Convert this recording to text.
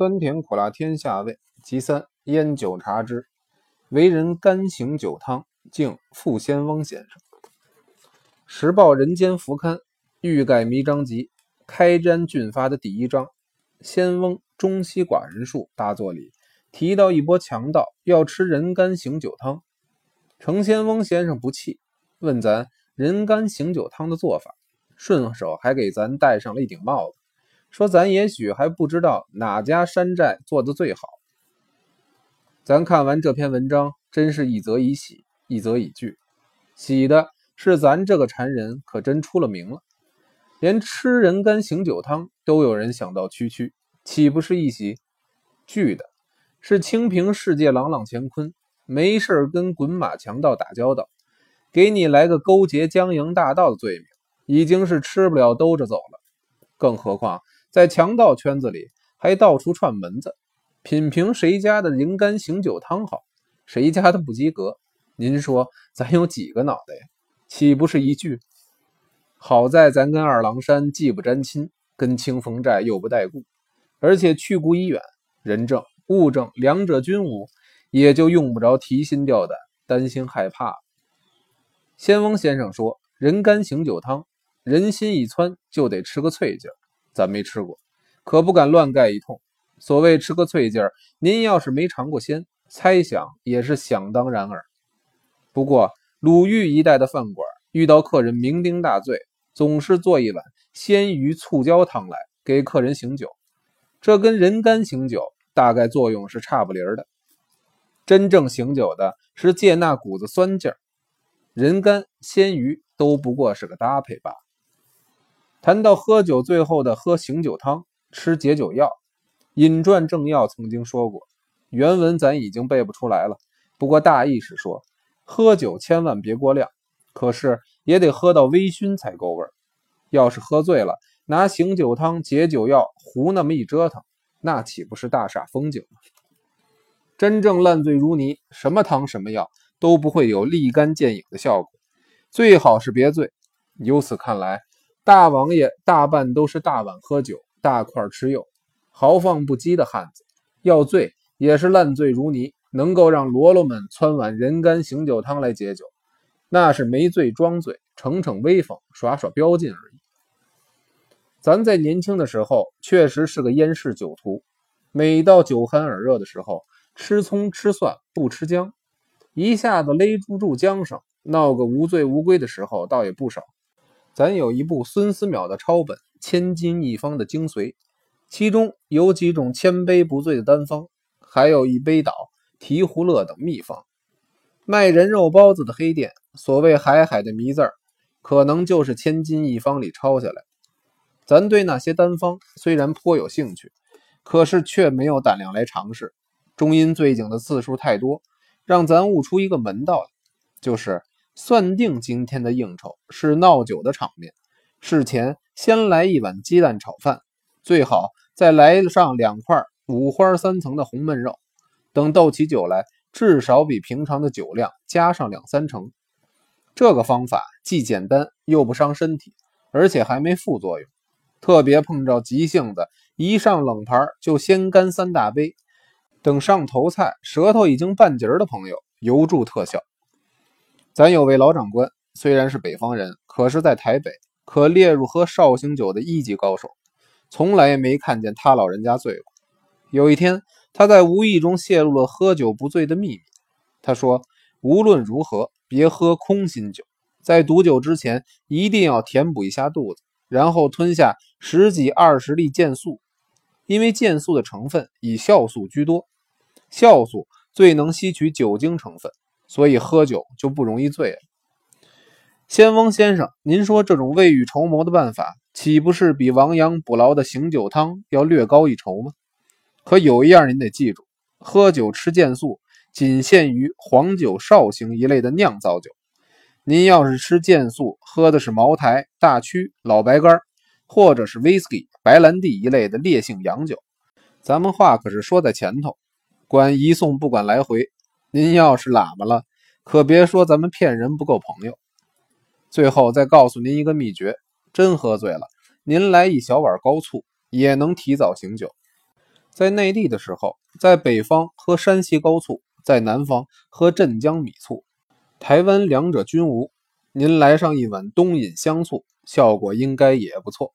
酸甜苦辣天下味。其三，烟酒茶之。为人甘醒酒汤，敬傅先翁先生。时报人间福刊欲盖弥彰集开瞻俊发的第一章，先翁中西寡人数大作里提到一波强盗要吃人干醒酒汤，程先翁先生不气，问咱人干醒酒汤的做法，顺手还给咱戴上了一顶帽子。说咱也许还不知道哪家山寨做的最好。咱看完这篇文章，真是一则以喜，一则以惧。喜的是咱这个馋人可真出了名了，连吃人干醒酒汤都有人想到区区，岂不是一喜？惧的是清平世界朗朗乾坤，没事跟滚马强盗打交道，给你来个勾结江营大盗的罪名，已经是吃不了兜着走了。更何况。在强盗圈子里，还到处串门子，品评谁家的人干醒酒汤好，谁家的不及格。您说咱有几个脑袋呀？岂不是一句？好在咱跟二郎山既不沾亲，跟清风寨又不带故，而且去故已远，人证物证两者均无，也就用不着提心吊胆、担心害怕。仙翁先生说：“人干醒酒汤，人心一窜，就得吃个脆劲儿。”咱没吃过，可不敢乱盖一通。所谓吃个脆劲儿，您要是没尝过鲜，猜想也是想当然耳。不过鲁豫一带的饭馆，遇到客人酩酊大醉，总是做一碗鲜鱼醋椒汤来给客人醒酒，这跟人干醒酒大概作用是差不离儿的。真正醒酒的是借那股子酸劲儿，人干鲜鱼都不过是个搭配罢了。谈到喝酒，最后的喝醒酒汤，吃解酒药，《饮传正要》曾经说过，原文咱已经背不出来了。不过大意是说，喝酒千万别过量，可是也得喝到微醺才够味儿。要是喝醉了，拿醒酒汤、解酒药胡那么一折腾，那岂不是大煞风景？真正烂醉如泥，什么汤什么药都不会有立竿见影的效果。最好是别醉。由此看来。大王爷大半都是大碗喝酒，大块吃肉，豪放不羁的汉子。要醉也是烂醉如泥，能够让罗罗们汆碗人干醒酒汤来解酒，那是没醉装醉，逞逞威风，耍耍标劲而已。咱在年轻的时候确实是个烟市酒徒，每到酒酣耳热的时候，吃葱吃蒜不吃姜，一下子勒住住缰绳，闹个无醉无归的时候倒也不少。咱有一部孙思邈的抄本《千金一方》的精髓，其中有几种千杯不醉的单方，还有一杯倒、提壶乐等秘方。卖人肉包子的黑店，所谓海海的谜字儿，可能就是《千金一方》里抄下来。咱对那些单方虽然颇有兴趣，可是却没有胆量来尝试，终因醉酒的次数太多，让咱悟出一个门道来，就是。算定今天的应酬是闹酒的场面，事前先来一碗鸡蛋炒饭，最好再来上两块五花三层的红焖肉。等斗起酒来，至少比平常的酒量加上两三成。这个方法既简单又不伤身体，而且还没副作用。特别碰着急性子，一上冷盘就先干三大杯，等上头菜舌头已经半截的朋友，尤助特效。咱有位老长官，虽然是北方人，可是在台北可列入喝绍兴酒的一级高手，从来没看见他老人家醉过。有一天，他在无意中泄露了喝酒不醉的秘密。他说：“无论如何，别喝空心酒，在毒酒之前，一定要填补一下肚子，然后吞下十几二十粒健素，因为健素的成分以酵素居多，酵素最能吸取酒精成分。”所以喝酒就不容易醉了。仙翁先生，您说这种未雨绸缪的办法，岂不是比亡羊补牢的醒酒汤要略高一筹吗？可有一样您得记住：喝酒吃健素仅限于黄酒、绍兴一类的酿造酒。您要是吃健素，喝的是茅台、大曲、老白干，或者是 whisky、白兰地一类的烈性洋酒，咱们话可是说在前头，管一送不管来回。您要是喇嘛了，可别说咱们骗人不够朋友。最后再告诉您一个秘诀：真喝醉了，您来一小碗高醋，也能提早醒酒。在内地的时候，在北方喝山西高醋，在南方喝镇江米醋，台湾两者均无。您来上一碗东引香醋，效果应该也不错。